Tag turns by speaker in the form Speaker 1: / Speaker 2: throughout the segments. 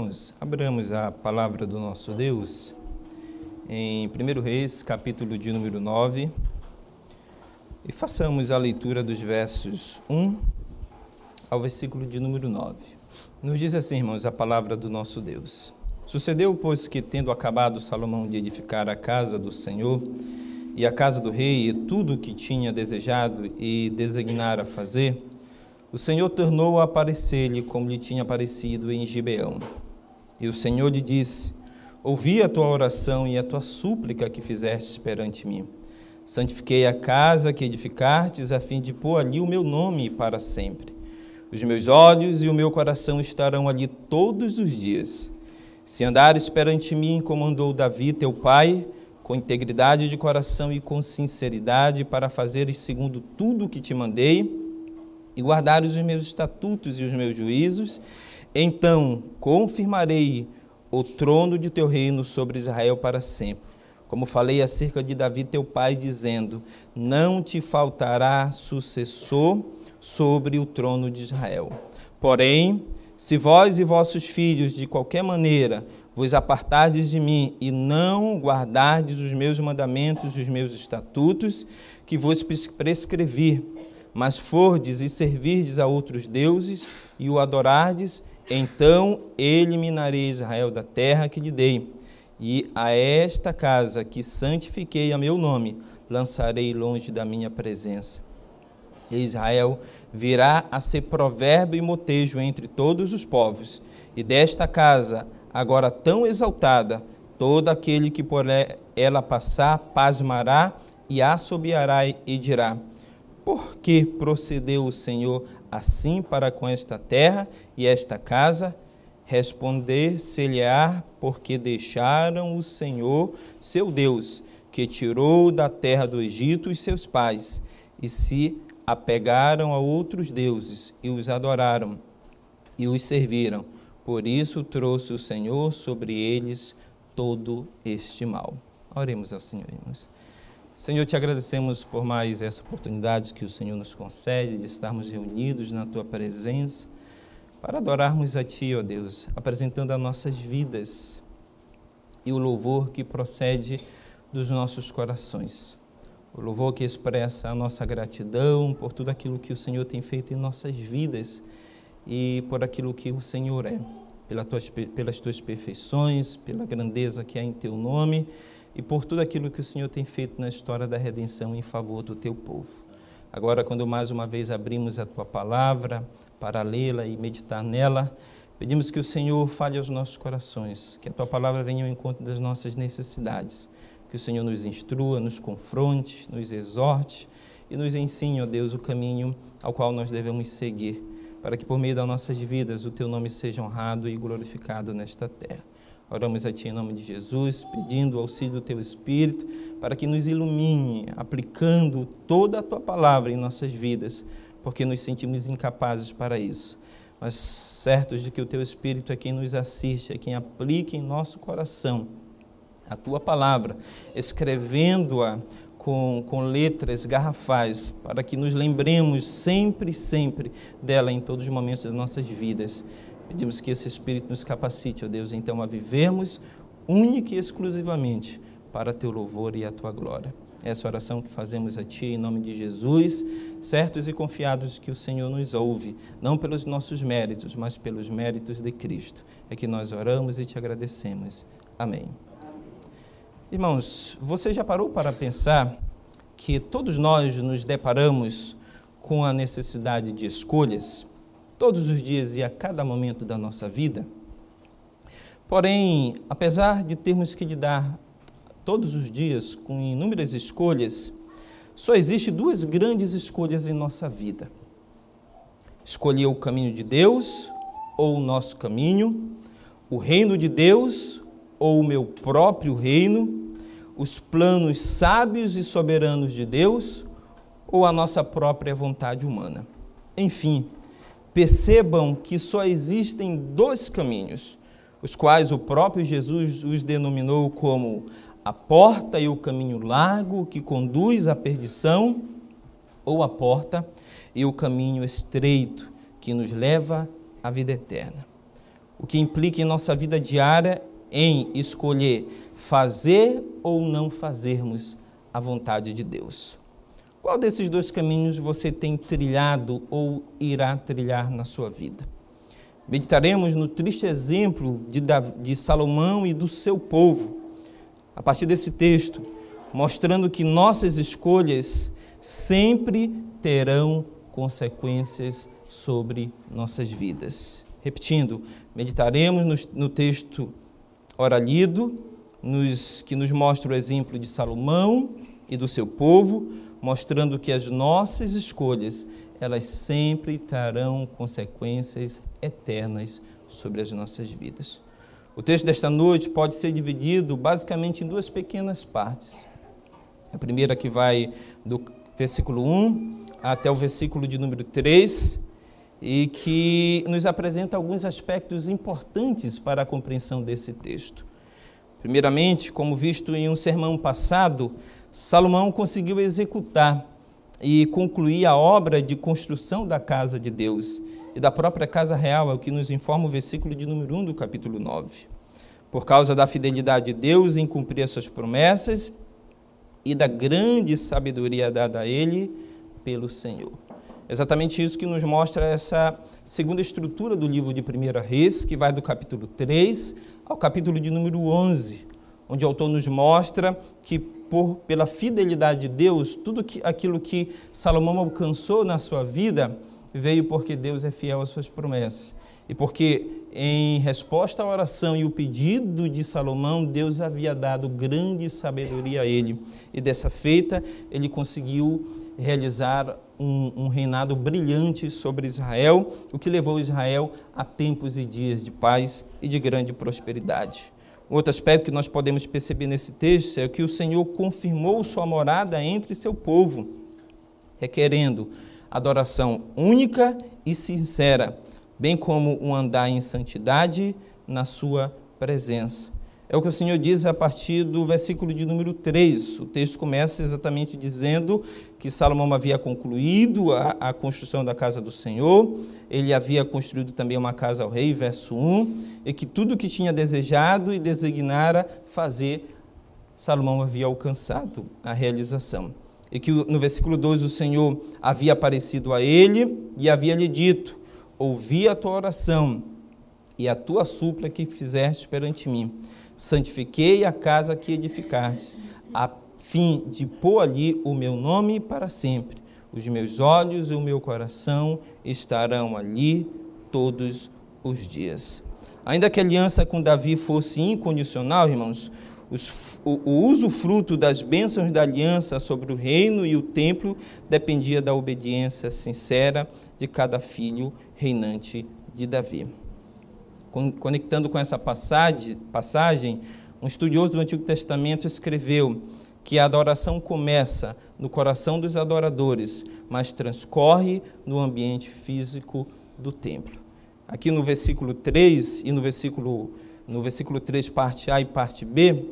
Speaker 1: Irmãos, abramos a palavra do nosso Deus em 1 Reis, capítulo de número 9, e façamos a leitura dos versos 1 ao versículo de número 9. Nos diz assim, irmãos, a palavra do nosso Deus. Sucedeu, pois, que, tendo acabado Salomão de edificar a casa do Senhor e a casa do rei e tudo o que tinha desejado e designara fazer, o Senhor tornou a aparecer-lhe como lhe tinha aparecido em Gibeão. E o Senhor lhe disse: Ouvi a tua oração e a tua súplica que fizestes perante mim. Santifiquei a casa que edificastes, a fim de pôr ali o meu nome para sempre. Os meus olhos e o meu coração estarão ali todos os dias. Se andares perante mim, como andou Davi, teu pai, com integridade de coração e com sinceridade, para fazeres segundo tudo o que te mandei, e guardares os meus estatutos e os meus juízos, então confirmarei o trono de teu reino sobre Israel para sempre. Como falei acerca de Davi, teu pai, dizendo: Não te faltará sucessor sobre o trono de Israel. Porém, se vós e vossos filhos, de qualquer maneira, vos apartardes de mim e não guardardes os meus mandamentos e os meus estatutos, que vos prescrevi, mas fordes e servirdes a outros deuses e o adorardes, então eliminarei Israel da terra que lhe dei, e a esta casa que santifiquei a meu nome, lançarei longe da minha presença. Israel virá a ser provérbio e motejo entre todos os povos, e desta casa, agora tão exaltada, todo aquele que por ela passar pasmará e assobiará e dirá: Por que procedeu o Senhor assim para com esta terra e esta casa, responder-se-lhe-á, porque deixaram o Senhor, seu Deus, que tirou da terra do Egito os seus pais, e se apegaram a outros deuses, e os adoraram, e os serviram. Por isso trouxe o Senhor sobre eles todo este mal. Oremos ao Senhor, irmãos. Senhor, te agradecemos por mais essa oportunidade que o Senhor nos concede de estarmos reunidos na tua presença para adorarmos a Ti, ó Deus, apresentando as nossas vidas e o louvor que procede dos nossos corações. O louvor que expressa a nossa gratidão por tudo aquilo que o Senhor tem feito em nossas vidas e por aquilo que o Senhor é, pelas tuas perfeições, pela grandeza que há em Teu nome e por tudo aquilo que o Senhor tem feito na história da redenção em favor do teu povo. Agora, quando mais uma vez abrimos a tua palavra para lê-la e meditar nela, pedimos que o Senhor fale aos nossos corações, que a tua palavra venha ao encontro das nossas necessidades, que o Senhor nos instrua, nos confronte, nos exorte e nos ensine, ó Deus, o caminho ao qual nós devemos seguir, para que por meio das nossas vidas o teu nome seja honrado e glorificado nesta terra. Oramos a Ti em nome de Jesus, pedindo o auxílio do Teu Espírito para que nos ilumine, aplicando toda a Tua palavra em nossas vidas, porque nos sentimos incapazes para isso. Mas certos de que o Teu Espírito é quem nos assiste, é quem aplica em nosso coração a Tua palavra, escrevendo-a com, com letras garrafais, para que nos lembremos sempre, sempre dela em todos os momentos das nossas vidas. Pedimos que esse Espírito nos capacite, ó Deus, então a vivermos única e exclusivamente para teu louvor e a tua glória. Essa oração que fazemos a Ti em nome de Jesus, certos e confiados que o Senhor nos ouve, não pelos nossos méritos, mas pelos méritos de Cristo. É que nós oramos e te agradecemos. Amém. Irmãos, você já parou para pensar que todos nós nos deparamos com a necessidade de escolhas? Todos os dias e a cada momento da nossa vida. Porém, apesar de termos que lidar todos os dias com inúmeras escolhas, só existe duas grandes escolhas em nossa vida: escolher o caminho de Deus ou o nosso caminho, o reino de Deus ou o meu próprio reino, os planos sábios e soberanos de Deus ou a nossa própria vontade humana. Enfim, percebam que só existem dois caminhos, os quais o próprio Jesus os denominou como a porta e o caminho largo que conduz à perdição, ou a porta e o caminho estreito que nos leva à vida eterna. o que implica em nossa vida diária em escolher fazer ou não fazermos a vontade de Deus. Qual desses dois caminhos você tem trilhado ou irá trilhar na sua vida? Meditaremos no triste exemplo de, de Salomão e do seu povo, a partir desse texto, mostrando que nossas escolhas sempre terão consequências sobre nossas vidas. Repetindo, meditaremos no, no texto ora lido, nos, que nos mostra o exemplo de Salomão e do seu povo, mostrando que as nossas escolhas, elas sempre trarão consequências eternas sobre as nossas vidas. O texto desta noite pode ser dividido basicamente em duas pequenas partes. A primeira que vai do versículo 1 até o versículo de número 3, e que nos apresenta alguns aspectos importantes para a compreensão desse texto. Primeiramente, como visto em um sermão passado, Salomão conseguiu executar e concluir a obra de construção da casa de Deus e da própria casa real, é o que nos informa o versículo de número 1 do capítulo 9. Por causa da fidelidade de Deus em cumprir as suas promessas e da grande sabedoria dada a ele pelo Senhor. Exatamente isso que nos mostra essa segunda estrutura do livro de 1 Reis, que vai do capítulo 3 ao capítulo de número 11, onde o autor nos mostra que por, pela fidelidade de Deus, tudo que, aquilo que Salomão alcançou na sua vida veio porque Deus é fiel às suas promessas. E porque, em resposta à oração e o pedido de Salomão, Deus havia dado grande sabedoria a ele. E dessa feita, ele conseguiu realizar um, um, reinado brilhante sobre Israel, o que levou Israel a tempos e dias de paz e de grande prosperidade. Outro aspecto que nós podemos perceber nesse texto é que o Senhor confirmou sua morada entre seu povo, requerendo adoração única e sincera bem como um andar em santidade na sua presença. É o que o Senhor diz a partir do versículo de número 3. O texto começa exatamente dizendo que Salomão havia concluído a, a, construção da casa do Senhor, ele havia construído também uma casa ao rei, verso 1, e que tudo o que tinha desejado e designara fazer, Salomão havia alcançado a realização. E que no versículo 2 o Senhor havia aparecido a ele e havia lhe dito: ouvi a tua oração e a tua súplica que fizeste perante mim. Santifiquei a casa que edificaste, a fim de pôr ali o meu nome para sempre. Os meus olhos e o meu coração estarão ali todos os dias. Ainda que a aliança com Davi fosse incondicional, irmãos, os, o, o usufruto das bênçãos da aliança sobre o reino e o templo dependia da obediência sincera de cada filho reinante de Davi. Conectando com essa passagem, um estudioso do Antigo Testamento escreveu que a adoração começa no coração dos adoradores, mas transcorre no ambiente físico do templo. Aqui no versículo 3 e no versículo, no versículo 3, parte A e parte B,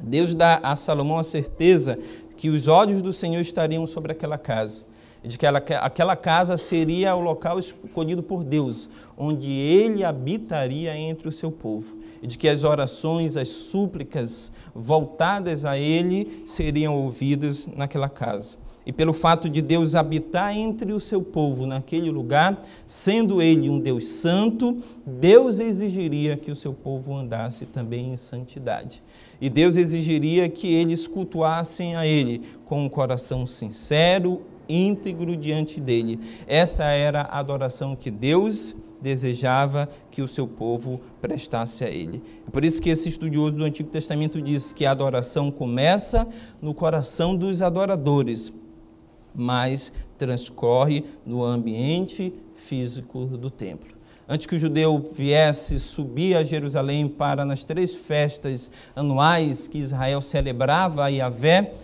Speaker 1: Deus dá a Salomão a certeza que os olhos do Senhor estariam sobre aquela casa de que ela, aquela casa seria o local escolhido por Deus, onde ele habitaria entre o seu povo, e de que as orações, as súplicas voltadas a ele seriam ouvidas naquela casa. E pelo fato de Deus habitar entre o seu povo naquele lugar, sendo ele um Deus santo, Deus exigiria que o seu povo andasse também em santidade. E Deus exigiria que eles cultuassem a ele com um coração sincero, íntegro diante dele. Essa era a adoração que Deus desejava que o seu povo prestasse a ele. É por isso que esse estudioso do Antigo Testamento diz que a adoração começa no coração dos adoradores, mas transcorre no ambiente físico do templo. Antes que o judeu viesse subir a Jerusalém para nas três festas anuais que Israel celebrava a Yahvé,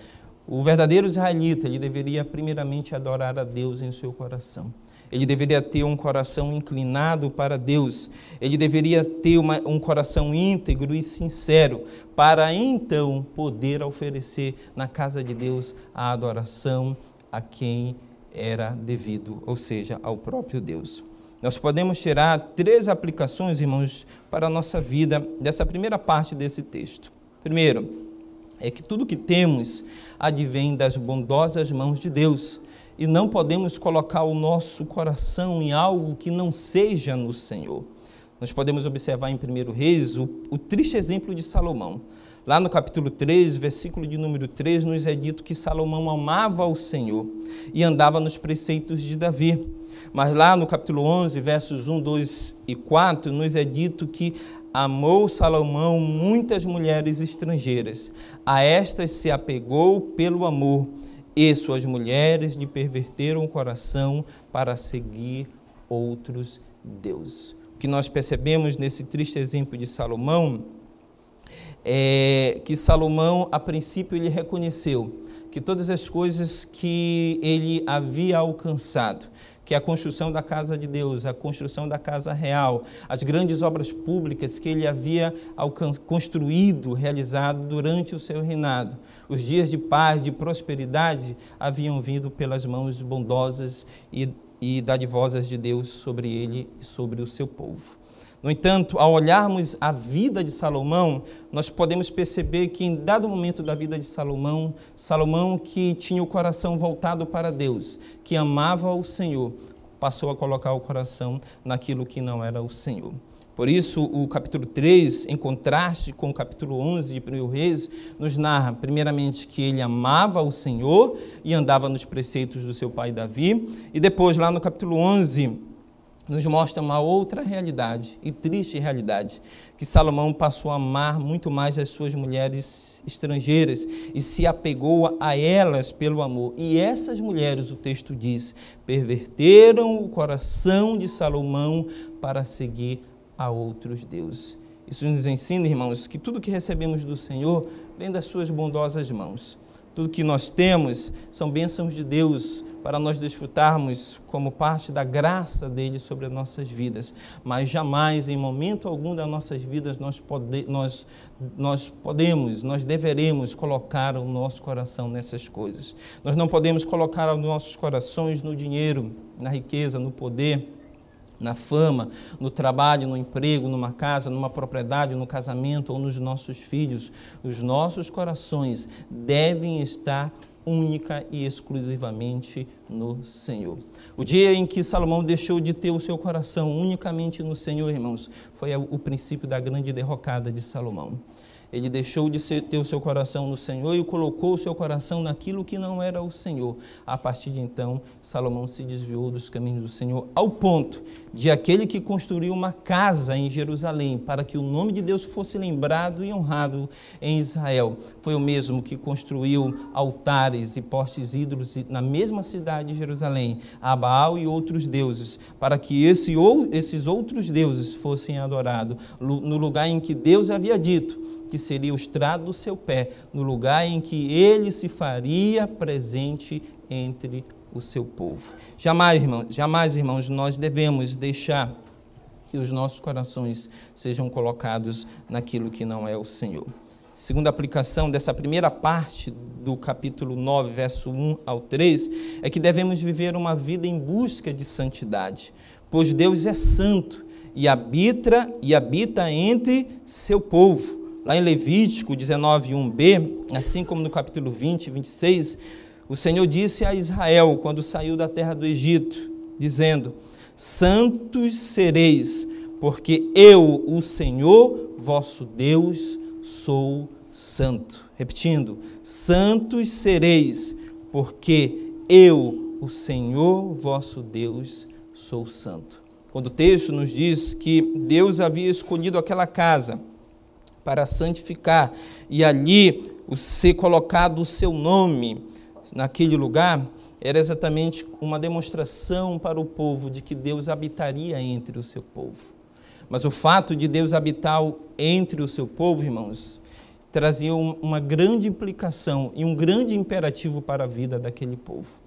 Speaker 1: o verdadeiro israelita, ele deveria primeiramente adorar a Deus em seu coração. Ele deveria ter um coração inclinado para Deus. Ele deveria ter uma, um coração íntegro e sincero, para então poder oferecer na casa de Deus a adoração a quem era devido, ou seja, ao próprio Deus. Nós podemos tirar três aplicações, irmãos, para a nossa vida dessa primeira parte desse texto. Primeiro, é que tudo que temos advém das bondosas mãos de Deus e não podemos colocar o nosso coração em algo que não seja no Senhor. Nós podemos observar em 1 Reis o, o triste exemplo de Salomão. Lá no capítulo 3, versículo de número 3, nos é dito que Salomão amava o Senhor e andava nos preceitos de Davi. Mas lá no capítulo 11, versos 1, 2 e 4, nos é dito que amou Salomão muitas mulheres estrangeiras. A estas se apegou pelo amor, e suas mulheres lhe perverteram o coração para seguir outros deuses. O que nós percebemos nesse triste exemplo de Salomão é que Salomão, a princípio, ele reconheceu que todas as coisas que ele havia alcançado, que é a construção da casa de Deus, a construção da casa real, as grandes obras públicas que ele havia construído, realizado durante o seu reinado, os dias de paz, de prosperidade, haviam vindo pelas mãos bondosas e, e dadivosas de Deus sobre ele e sobre o seu povo. No entanto, ao olharmos a vida de Salomão, nós podemos perceber que em dado momento da vida de Salomão, Salomão que tinha o coração voltado para Deus, que amava o Senhor, passou a colocar o coração naquilo que não era o Senhor. Por isso, o capítulo 3, em contraste com o capítulo 11 de 1 Reis, nos narra, primeiramente, que ele amava o Senhor e andava nos preceitos do seu pai Davi, e depois, lá no capítulo 11, nos mostra uma outra realidade e triste realidade, que Salomão passou a amar muito mais as suas mulheres estrangeiras e se apegou a elas pelo amor. E essas mulheres, o texto diz, perverteram o coração de Salomão para seguir a outros deuses. Isso nos ensina, irmãos, que tudo que recebemos do Senhor vem das suas bondosas mãos. Tudo que nós temos são bênçãos de Deus, para nós desfrutarmos como parte da graça dele sobre as nossas vidas, mas jamais, em momento algum das nossas vidas, nós, pode, nós, nós podemos, nós deveremos colocar o nosso coração nessas coisas. Nós não podemos colocar os nossos corações no dinheiro, na riqueza, no poder na fama, no trabalho, no emprego, numa casa, numa propriedade, no casamento ou nos nossos filhos. Os nossos corações devem estar única e exclusivamente no Senhor. O dia em que Salomão deixou de ter o seu coração unicamente no Senhor, irmãos, foi o princípio da grande derrocada de Salomão. Ele deixou de ter o seu coração no Senhor e colocou o seu coração naquilo que não era o Senhor. A partir de então, Salomão se desviou dos caminhos do Senhor, ao ponto de aquele que construiu uma casa em Jerusalém para que o nome de Deus fosse lembrado e honrado em Israel. Foi o mesmo que construiu altares e postes ídolos na mesma cidade de Jerusalém, a Baal e outros deuses, para que esse, ou, esses outros deuses fossem adorados no lugar em que Deus havia dito que seria o estrado do seu pé, no lugar em que ele se faria presente entre o seu povo. Jamais, irmãos, jamais, irmãos, nós devemos deixar que os nossos corações sejam colocados naquilo que não é o Senhor. Segunda aplicação dessa primeira parte do capítulo 9, verso 1 ao 3, é que devemos viver uma vida em busca de santidade, pois Deus é santo e habita e habita entre seu povo. Lá em Levítico 19, 1b, assim como no capítulo 20, 26, o Senhor disse a Israel, quando saiu da terra do Egito, dizendo: Santos sereis, porque eu, o Senhor, vosso Deus, sou santo. Repetindo: Santos sereis, porque eu, o Senhor, vosso Deus, sou santo. Quando o texto nos diz que Deus havia escolhido aquela casa, para santificar e ali o ser colocado o seu nome naquele lugar era exatamente uma demonstração para o povo de que Deus habitaria entre o seu povo. Mas o fato de Deus habitar entre o seu povo, irmãos, trazia uma grande implicação e um grande imperativo para a vida daquele povo.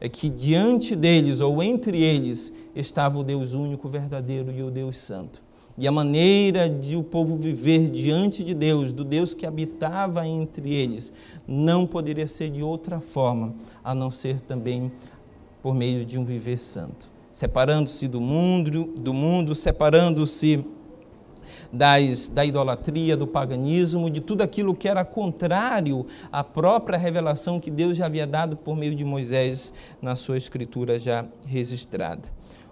Speaker 1: É que diante deles ou entre eles estava o Deus único, verdadeiro e o Deus santo. E a maneira de o povo viver diante de Deus, do Deus que habitava entre eles, não poderia ser de outra forma, a não ser também por meio de um viver santo. Separando-se do mundo, do mundo, separando-se das, da idolatria, do paganismo, de tudo aquilo que era contrário à própria revelação que Deus já havia dado por meio de Moisés na sua escritura já registrada.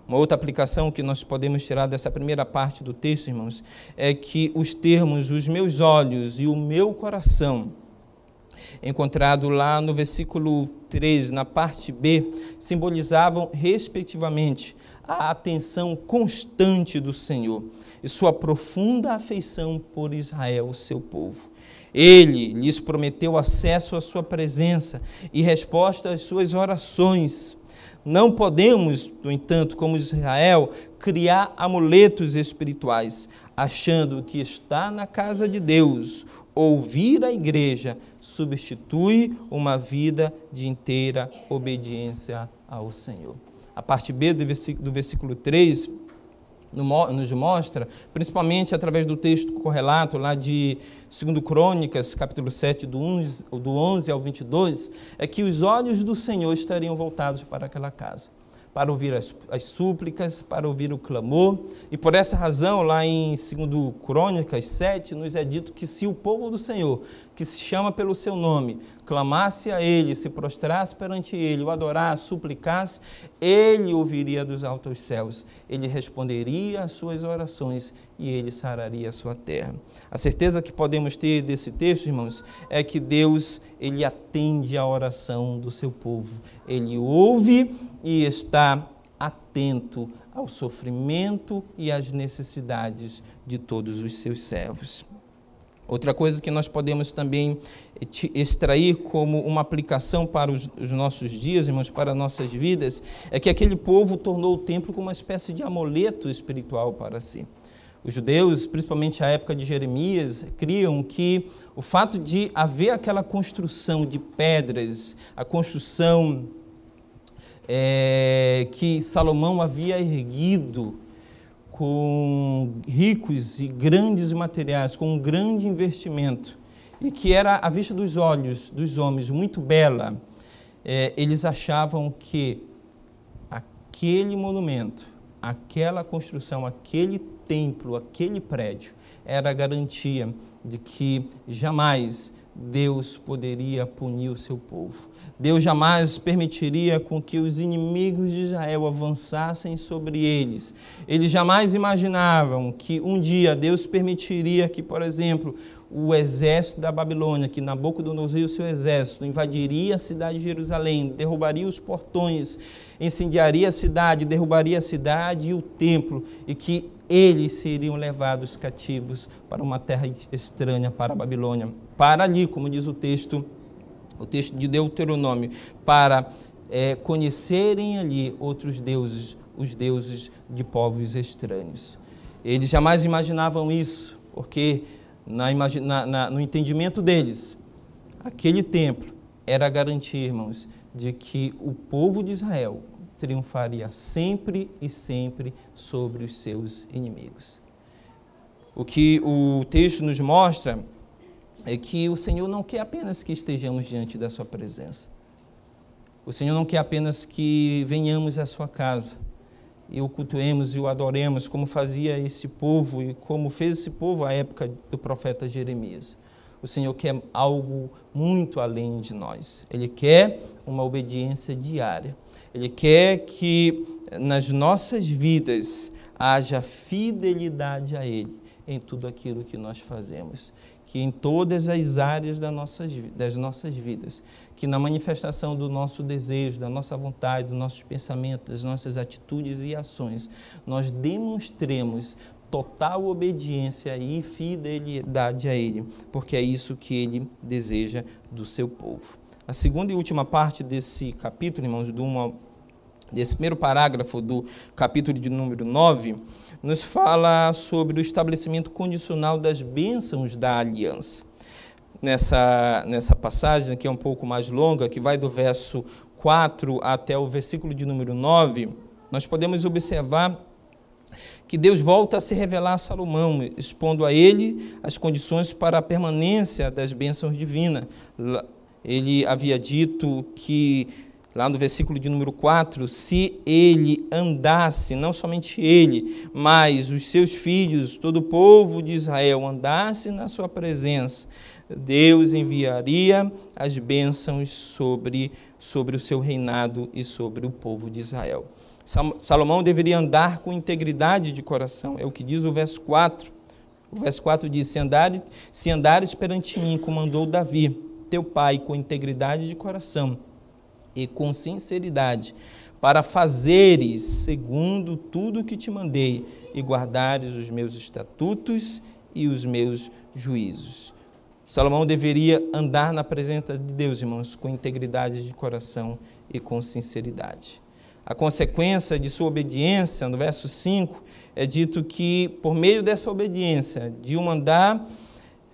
Speaker 1: Uma outra aplicação que nós podemos tirar dessa primeira parte do texto, irmãos, é que os termos os meus olhos e o meu coração, encontrado lá no versículo 3, na parte B, simbolizavam, respectivamente, a atenção constante do Senhor e sua profunda afeição por Israel, seu povo. Ele lhes prometeu acesso à sua presença e resposta às suas orações. Não podemos, no entanto, como Israel, criar amuletos espirituais, achando que estar na casa de Deus, ouvir a igreja, substitui uma vida de inteira obediência ao Senhor. A parte B do versículo, do versículo 3 nos mostra, principalmente através do texto correlato lá de 2 Crônicas, capítulo 7, do 11, do 11 ao 22, é que os olhos do Senhor estariam voltados para aquela casa para ouvir as, as, súplicas, para ouvir o clamor. E por essa razão, lá em 2 Crônicas 7, nos é dito que se o povo do Senhor, que se chama pelo seu nome, clamasse a Ele, se prostrasse perante Ele, o adorasse, suplicasse, Ele ouviria dos altos céus, Ele responderia às suas orações e Ele sararia a sua terra. A certeza que podemos ter desse texto, irmãos, é que Deus, Ele atende a oração do seu povo. Ele ouve e está atento ao sofrimento e às necessidades de todos os seus servos. Outra coisa que nós podemos também extrair como uma aplicação para os, os, nossos dias, irmãos, para nossas vidas, é que aquele povo tornou o templo como uma espécie de amuleto espiritual para si. Os judeus, principalmente à época de Jeremias, criam que o fato de haver aquela construção de pedras, a construção é, que Salomão havia erguido com ricos e grandes materiais, com um grande investimento, e que era à vista dos olhos dos homens muito bela, é, eles achavam que aquele monumento, aquela construção, aquele templo, aquele prédio, era a garantia de que jamais Deus poderia punir o seu povo. Deus jamais permitiria com que os inimigos de Israel avançassem sobre eles. Eles jamais imaginavam que um dia Deus permitiria que, por exemplo, o exército da Babilônia, que Nabucodonosor e o seu exército invadiria a cidade de Jerusalém, derrubaria os portões, incendiaria a cidade, derrubaria a cidade e o templo, e que eles seriam levados cativos para uma terra estranha, para a Babilônia. Para ali, como diz o texto, o texto de Deuteronômio, para é, conhecerem ali outros deuses, os deuses de povos estranhos. Eles jamais imaginavam isso, porque na, na, na, no entendimento deles, aquele templo era garantia, irmãos, de que o povo de Israel triunfaria sempre e sempre sobre os seus inimigos. O que o texto nos mostra é que o Senhor não quer apenas que estejamos diante da Sua presença. O Senhor não quer apenas que venhamos à Sua casa e o cultuemos e o adoremos, como fazia esse povo e como fez esse povo à época do profeta Jeremias. O Senhor quer algo muito além de nós. Ele quer uma obediência diária. Ele quer que nas nossas vidas haja fidelidade a Ele em tudo aquilo que nós fazemos que em todas as áreas das nossas, das nossas vidas, que na manifestação do nosso desejo, da nossa vontade, dos nossos pensamentos, das nossas atitudes e ações, nós demonstremos total obediência e fidelidade a Ele, porque é isso que Ele deseja do seu povo. A segunda e última parte desse capítulo, irmãos, do uma, desse primeiro parágrafo do capítulo de número 9, nos fala sobre o estabelecimento condicional das bênçãos da aliança. Nessa, nessa passagem, que é um pouco mais longa, que vai do verso 4 até o versículo de número 9, nós podemos observar que Deus volta a se revelar a Salomão, expondo a ele as condições para a permanência das bênçãos divinas. Ele havia dito que lá no versículo de número 4, se ele andasse, não somente ele, mas os seus filhos, todo o povo de Israel andasse na sua presença, Deus enviaria as bênçãos sobre, sobre o seu reinado e sobre o povo de Israel. Salomão deveria andar com integridade de coração, é o que diz o verso 4. O verso 4 diz: Se andares, se andares perante mim, como mandou Davi, teu pai, com integridade de coração e com sinceridade, para fazeres segundo tudo que te mandei e guardares os meus estatutos e os meus juízos. Salomão deveria andar na presença de Deus, irmãos, com integridade de coração e com sinceridade. A consequência de sua obediência, no verso 5, é dito que, por meio dessa obediência, de um andar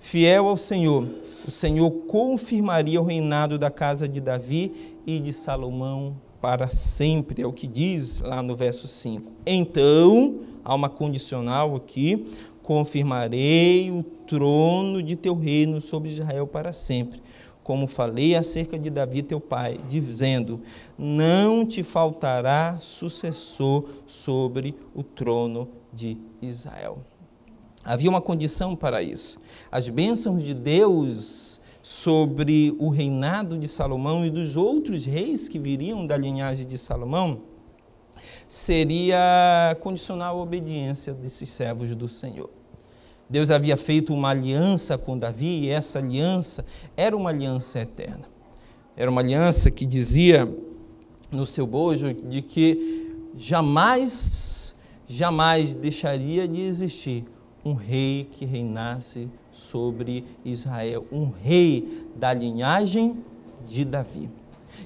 Speaker 1: fiel ao Senhor, o Senhor confirmaria o reinado da casa de Davi e de Salomão para sempre, é o que diz lá no verso 5. Então, há uma condicional aqui: confirmarei o trono de teu reino sobre Israel para sempre. Como falei acerca de Davi teu pai, dizendo: Não te faltará sucessor sobre o trono de Israel. Havia uma condição para isso. As bênçãos de Deus sobre o reinado de Salomão e dos outros reis que viriam da linhagem de Salomão, seria condicional à obediência desses servos do Senhor. Deus havia feito uma aliança com Davi e essa aliança era uma aliança eterna. Era uma aliança que dizia no seu bojo de que jamais, jamais deixaria de existir um rei que reinasse sobre Israel, um rei da linhagem de Davi.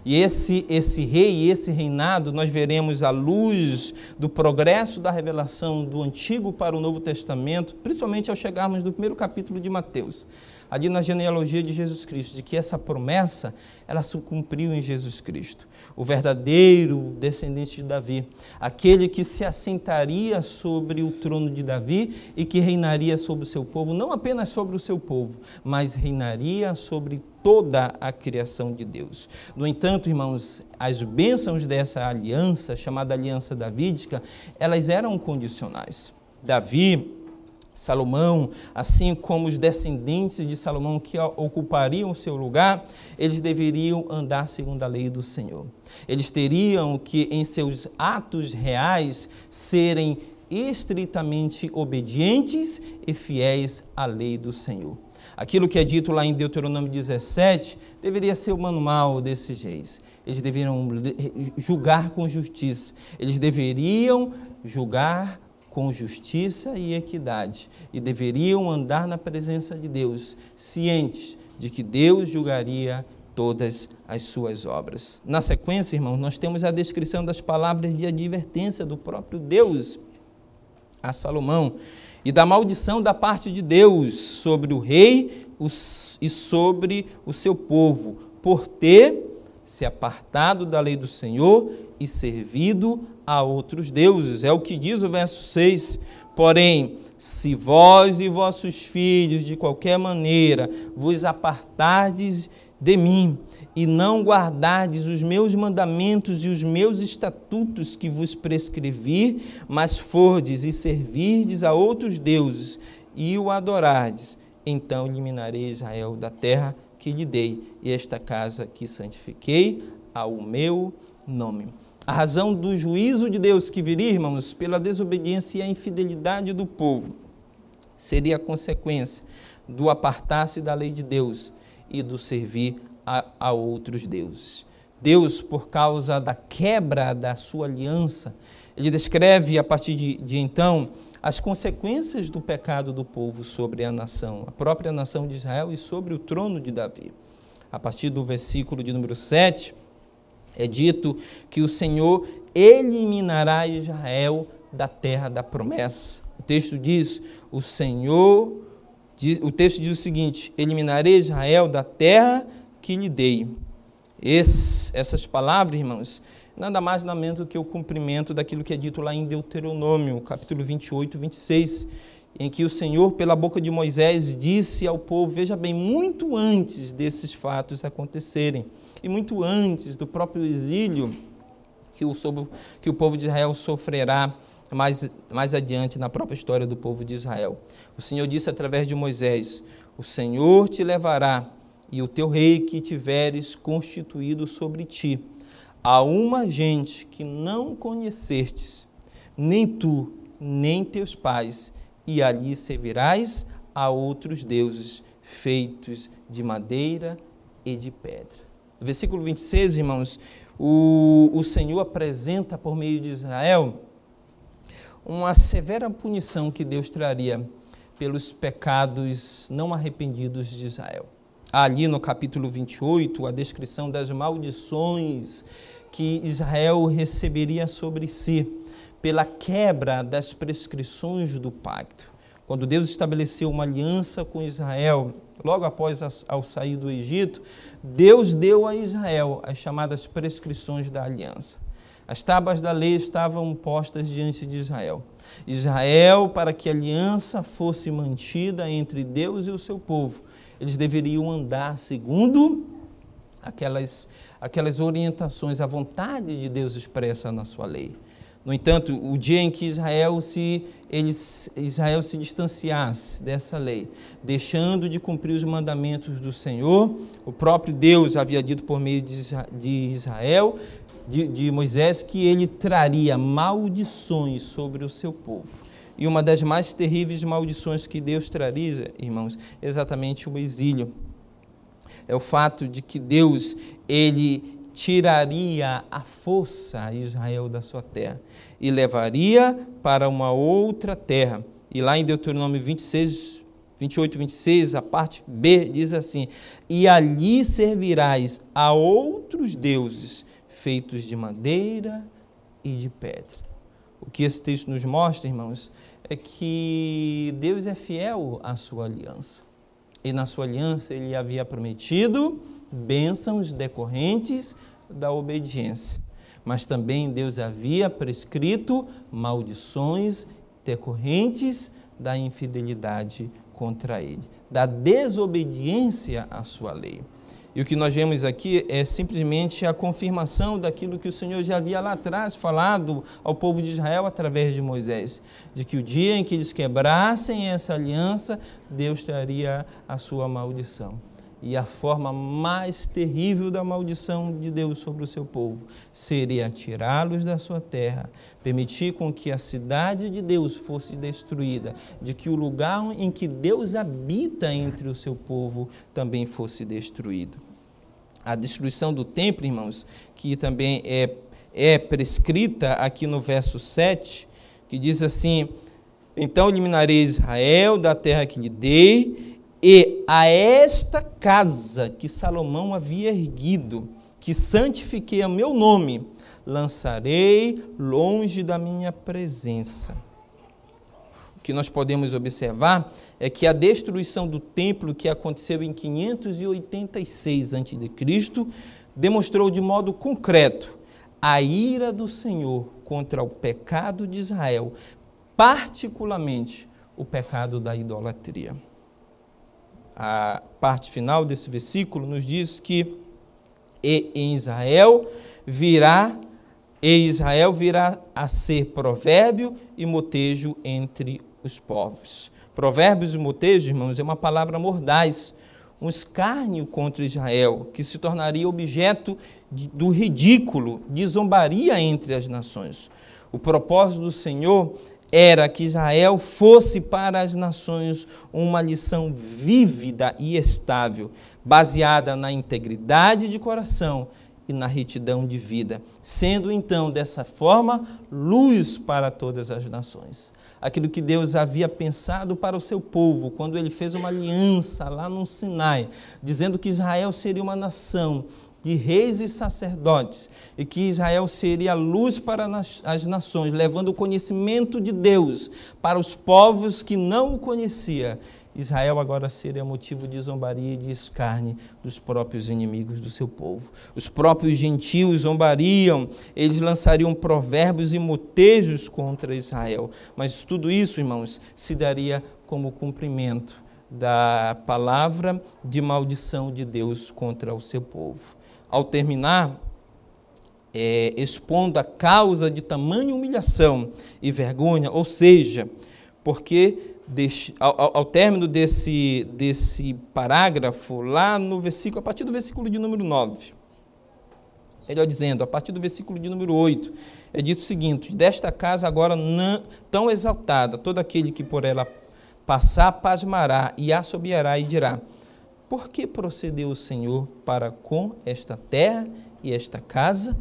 Speaker 1: E esse, esse rei e esse reinado nós veremos à luz do progresso da revelação do Antigo para o Novo Testamento, principalmente ao chegarmos no primeiro capítulo de Mateus ali na genealogia de Jesus Cristo, de que essa promessa ela se cumpriu em Jesus Cristo, o verdadeiro descendente de Davi, aquele que se assentaria sobre o trono de Davi e que reinaria sobre o seu povo, não apenas sobre o seu povo, mas reinaria sobre toda a criação de Deus. No entanto, irmãos, as bênçãos dessa aliança, chamada aliança davídica, elas eram condicionais. Davi, Salomão, assim como os descendentes de Salomão que ocupariam o seu lugar, eles deveriam andar segundo a lei do Senhor. Eles teriam que, em seus atos reais, serem estritamente obedientes e fiéis à lei do Senhor. Aquilo que é dito lá em Deuteronômio 17 deveria ser o manual desses reis. Eles deveriam julgar com justiça, eles deveriam julgar com justiça e equidade e deveriam andar na presença de Deus, cientes de que Deus julgaria todas as suas obras. Na sequência, irmãos, nós temos a descrição das palavras de advertência do próprio Deus a Salomão e da maldição da parte de Deus sobre o rei e sobre o seu povo, por ter se apartado da lei do Senhor e servido a outros deuses. É o que diz o verso 6. Porém, se vós e vossos filhos de qualquer maneira vos apartardes de mim e não guardardes os meus mandamentos e os meus estatutos que vos prescrevi, mas fordes e servirdes a outros deuses e o adorardes, então eliminarei Israel da terra que lhe dei e esta casa que santifiquei ao meu nome. A razão do juízo de Deus que viria, irmãos, pela desobediência e a infidelidade do povo, seria a consequência do apartar-se da lei de Deus e do servir a, a outros deuses. Deus, por causa da quebra da sua aliança, ele descreve a partir de, de então as consequências do pecado do povo sobre a nação, a própria nação de Israel e sobre o trono de Davi. A partir do versículo de número 7, é dito que o Senhor eliminará Israel da terra da promessa. O texto diz: o Senhor, o texto diz o seguinte: eliminarei Israel da terra que lhe dei. Esse, essas palavras, irmãos, nada mais nada menos do que o cumprimento daquilo que é dito lá em Deuteronômio, capítulo 28, 26, em que o Senhor, pela boca de Moisés, disse ao povo: Veja bem, muito antes desses fatos acontecerem e muito antes do próprio exílio que o, que o povo de Israel sofrerá mais, mais adiante na própria história do povo de Israel. O Senhor disse através de Moisés: O Senhor te levará e o teu rei que tiveres constituído sobre ti, a uma gente que não conhecestes, nem tu, nem teus pais, e ali servirás a outros deuses feitos de madeira e de pedra. Versículo 26, irmãos, o, o Senhor apresenta por meio de Israel uma severa punição que Deus traria pelos pecados não arrependidos de Israel. Ali no capítulo 28, a descrição das maldições que Israel receberia sobre si pela quebra das prescrições do pacto. Quando Deus estabeleceu uma aliança com Israel, logo após ao sair do Egito, Deus deu a Israel as chamadas prescrições da aliança. As tábuas da lei estavam postas diante de Israel. Israel, para que a aliança fosse mantida entre Deus e o seu povo, eles deveriam andar segundo aquelas, aquelas orientações, a vontade de Deus expressa na sua lei. No entanto, o dia em que Israel se, eles, Israel se distanciasse dessa lei, deixando de cumprir os mandamentos do Senhor, o próprio Deus havia dito por meio de Israel, de, de Moisés, que ele traria maldições sobre o seu povo. E uma das mais terríveis maldições que Deus traria, irmãos, é exatamente o exílio. É o fato de que Deus, ele tiraria a força a Israel da sua terra e levaria para uma outra terra. E lá em Deuteronômio 26, 28, 26, a parte B diz assim: E ali servirás a outros deuses feitos de madeira e de pedra. O que esse texto nos mostra, irmãos, é que Deus é fiel à sua aliança. E na sua aliança ele havia prometido bênçãos decorrentes da obediência. Mas também Deus havia prescrito maldições decorrentes da infidelidade contra ele, da desobediência à sua lei. E o que nós vemos aqui é simplesmente a confirmação daquilo que o Senhor já havia lá atrás falado ao povo de Israel através de Moisés, de que o dia em que eles quebrassem essa aliança, Deus traria a sua maldição. E a forma mais terrível da maldição de Deus sobre o seu povo seria tirá-los da sua terra, permitir com que a cidade de Deus fosse destruída, de que o lugar em que Deus habita entre o seu povo também fosse destruído. A destruição do templo, irmãos, que também é, é prescrita aqui no verso 7, que diz assim: Então eliminarei Israel da terra que lhe dei e a esta casa que Salomão havia erguido, que santifiquei a meu nome, lançarei longe da minha presença. O que nós podemos observar é que a destruição do templo que aconteceu em 586 a.C. demonstrou de modo concreto a ira do Senhor contra o pecado de Israel, particularmente o pecado da idolatria a parte final desse versículo nos diz que e em Israel virá e Israel virá a ser provérbio e motejo entre os povos. Provérbios e motejo, irmãos, é uma palavra mordaz, um escárnio contra Israel, que se tornaria objeto de, do ridículo, de zombaria entre as nações. O propósito do Senhor era que Israel fosse para as nações uma lição vívida e estável, baseada na integridade de coração e na retidão de vida, sendo então dessa forma luz para todas as nações. Aquilo que Deus havia pensado para o seu povo, quando ele fez uma aliança lá no Sinai, dizendo que Israel seria uma nação de reis e sacerdotes, e que Israel seria luz para as nações, levando o conhecimento de Deus para os povos que não o conhecia. Israel agora seria motivo de zombaria e de escárnio dos próprios inimigos do seu povo. Os próprios gentios zombariam, eles lançariam provérbios e motejos contra Israel. Mas tudo isso, irmãos, se daria como cumprimento da palavra de maldição de Deus contra o seu povo ao terminar, é, expondo a causa de tamanha humilhação e vergonha, ou seja, porque ao, ao, término desse, desse parágrafo, lá no versículo, a partir do versículo de número 9, melhor dizendo, a partir do versículo de número 8, é dito o seguinte: Desta casa agora não, tão exaltada, todo aquele que por ela passar pasmará e assobiará e dirá: Por que procedeu o Senhor para com esta terra e esta casa?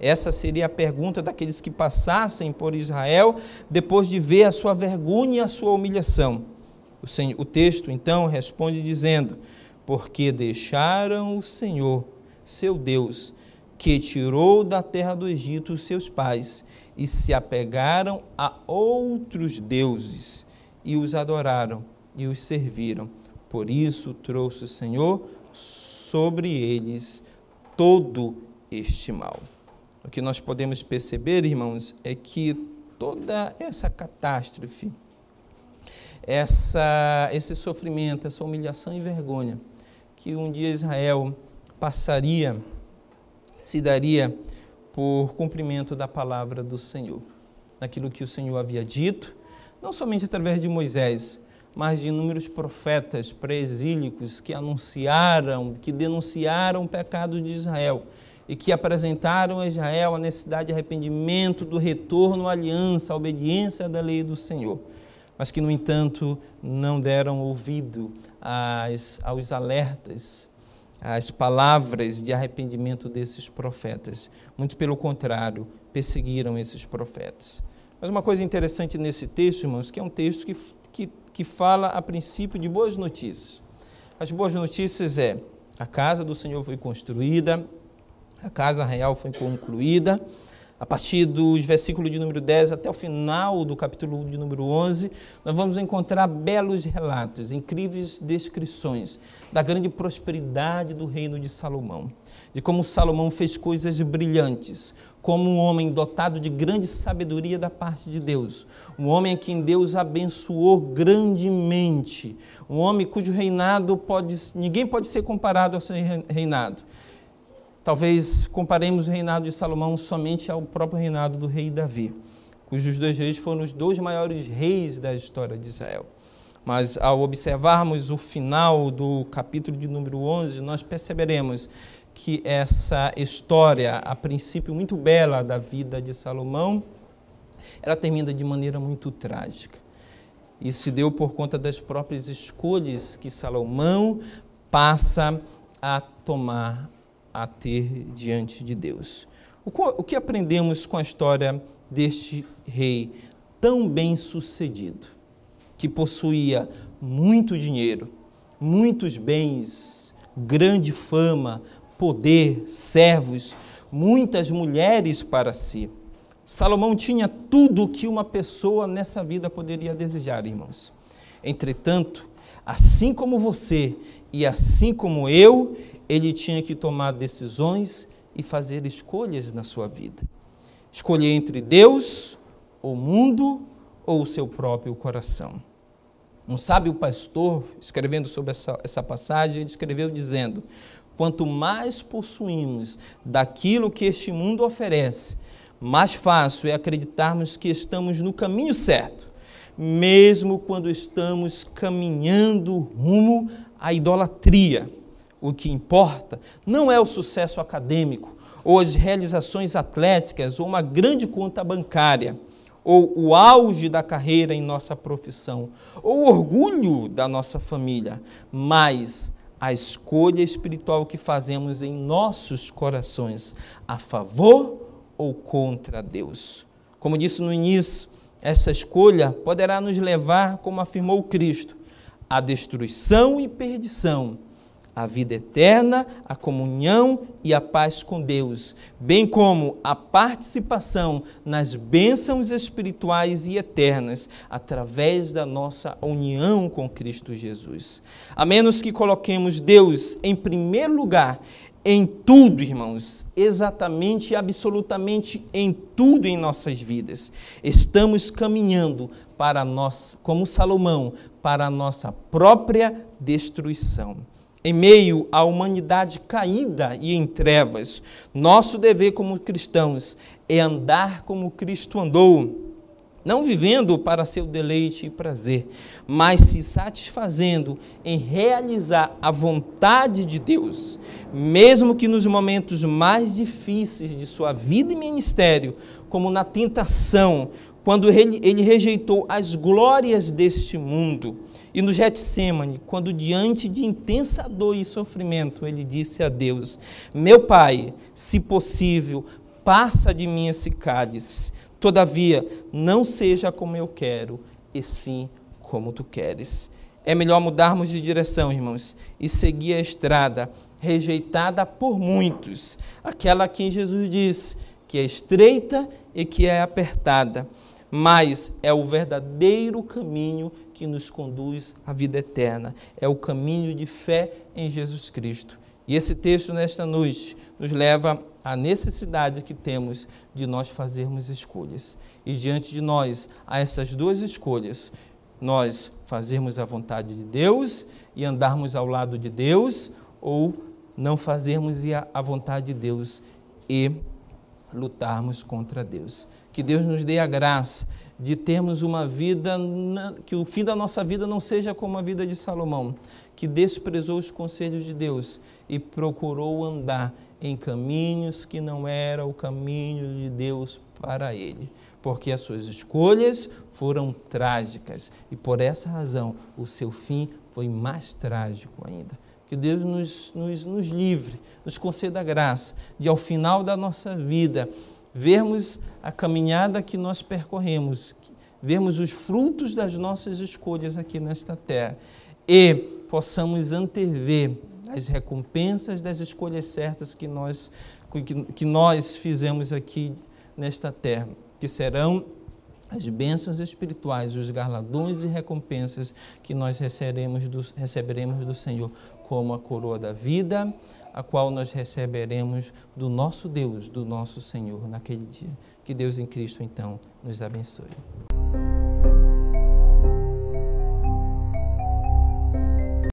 Speaker 1: Essa seria a pergunta daqueles que passassem por Israel depois de ver a sua vergonha e a sua humilhação. O, Senhor, o texto então responde dizendo: Porque deixaram o Senhor, seu Deus, que tirou da terra do Egito os seus pais, e se apegaram a outros deuses, e os adoraram e os serviram. Por isso trouxe o Senhor sobre eles todo este mal. O que nós podemos perceber, irmãos, é que toda essa catástrofe, essa, esse sofrimento, essa humilhação e vergonha que um dia Israel passaria, se daria por cumprimento da palavra do Senhor, naquilo que o Senhor havia dito, não somente através de Moisés, mas de inúmeros profetas pré-exílicos que anunciaram, que denunciaram o pecado de Israel e que apresentaram a Israel a necessidade de arrependimento, do retorno à aliança, à obediência da lei do Senhor, mas que, no entanto, não deram ouvido às, aos alertas, às palavras de arrependimento desses profetas. Muito pelo contrário, perseguiram esses profetas. Mas uma coisa interessante nesse texto, irmãos, que é um texto que, que, que fala a princípio de boas notícias. As boas notícias é a casa do Senhor foi construída, a casa real foi concluída. A partir dos versículos de número 10 até o final do capítulo de número 11, nós vamos encontrar belos relatos, incríveis descrições da grande prosperidade do reino de Salomão, de como Salomão fez coisas brilhantes, como um homem dotado de grande sabedoria da parte de Deus, um homem a quem Deus abençoou grandemente, um homem cujo reinado pode, ninguém pode ser comparado ao seu reinado Talvez comparemos o reinado de Salomão somente ao próprio reinado do rei Davi, cujos dois reis foram os dois maiores reis da história de Israel. Mas ao observarmos o final do capítulo de número 11, nós perceberemos que essa história, a princípio muito bela da vida de Salomão, ela termina de maneira muito trágica. Isso se deu por conta das próprias escolhas que Salomão passa a tomar a ter diante de Deus. O que aprendemos com a história deste rei tão bem sucedido, que possuía muito dinheiro, muitos bens, grande fama, poder, servos, muitas mulheres para si. Salomão tinha tudo o que uma pessoa nessa vida poderia desejar, irmãos. Entretanto, assim como você e assim como eu, ele tinha que tomar decisões e fazer escolhas na sua vida. Escolher entre Deus, o mundo ou o seu próprio coração. Um sábio pastor, escrevendo sobre essa, essa passagem, ele escreveu dizendo: Quanto mais possuímos daquilo que este mundo oferece, mais fácil é acreditarmos que estamos no caminho certo, mesmo quando estamos caminhando rumo à idolatria o que importa não é o sucesso acadêmico, ou as realizações atléticas, ou uma grande conta bancária, ou o auge da carreira em nossa profissão, ou o orgulho da nossa família, mas a escolha espiritual que fazemos em nossos corações, a favor ou contra Deus. Como disse no início, essa escolha poderá nos levar, como afirmou Cristo, à destruição e perdição a vida eterna, a comunhão e a paz com Deus, bem como a participação nas bênçãos espirituais e eternas através da nossa união com Cristo Jesus. A menos que coloquemos Deus em primeiro lugar em tudo, irmãos, exatamente e absolutamente em tudo em nossas vidas. Estamos caminhando para nós, como Salomão, para a nossa própria destruição. Em meio à humanidade caída e em trevas, nosso dever como cristãos é andar como Cristo andou, não vivendo para seu deleite e prazer, mas se satisfazendo em realizar a vontade de Deus, mesmo que nos momentos mais difíceis de sua vida e ministério, como na tentação, quando ele, rejeitou as glórias deste mundo, e no Getsemane, quando diante de intensa dor e sofrimento, ele disse a Deus: Meu Pai, se possível, passa de mim esse cálice. Todavia, não seja como eu quero, e sim como tu queres. É melhor mudarmos de direção, irmãos, e seguir a estrada rejeitada por muitos, aquela que Jesus diz que é estreita e que é apertada, mas é o verdadeiro caminho que nos conduz à vida eterna. É o caminho de fé em Jesus Cristo. E esse texto, nesta noite, nos leva à necessidade que temos de nós fazermos escolhas. E diante de nós, há essas duas escolhas: nós fazermos a vontade de Deus e andarmos ao lado de Deus, ou não fazermos a vontade de Deus e lutarmos contra Deus. Que Deus nos dê a graça de termos uma vida, que o fim da nossa vida não seja como a vida de Salomão, que desprezou os conselhos de Deus e procurou andar em caminhos que não era o caminho de Deus para ele, porque as suas escolhas foram trágicas e por essa razão o seu fim foi mais trágico ainda. Que Deus nos, nos, nos livre, nos conceda a graça de, ao final da nossa vida, vermos a caminhada que nós percorremos, vermos os frutos das nossas escolhas aqui nesta terra e possamos antever as recompensas das escolhas certas que nós, que, que nós fizemos aqui nesta terra, que serão as bênçãos espirituais, os galardões e recompensas que nós receberemos do, receberemos do Senhor, como a coroa da vida, a qual nós receberemos do nosso Deus, do nosso Senhor, naquele dia. Que Deus em Cristo, então, nos abençoe.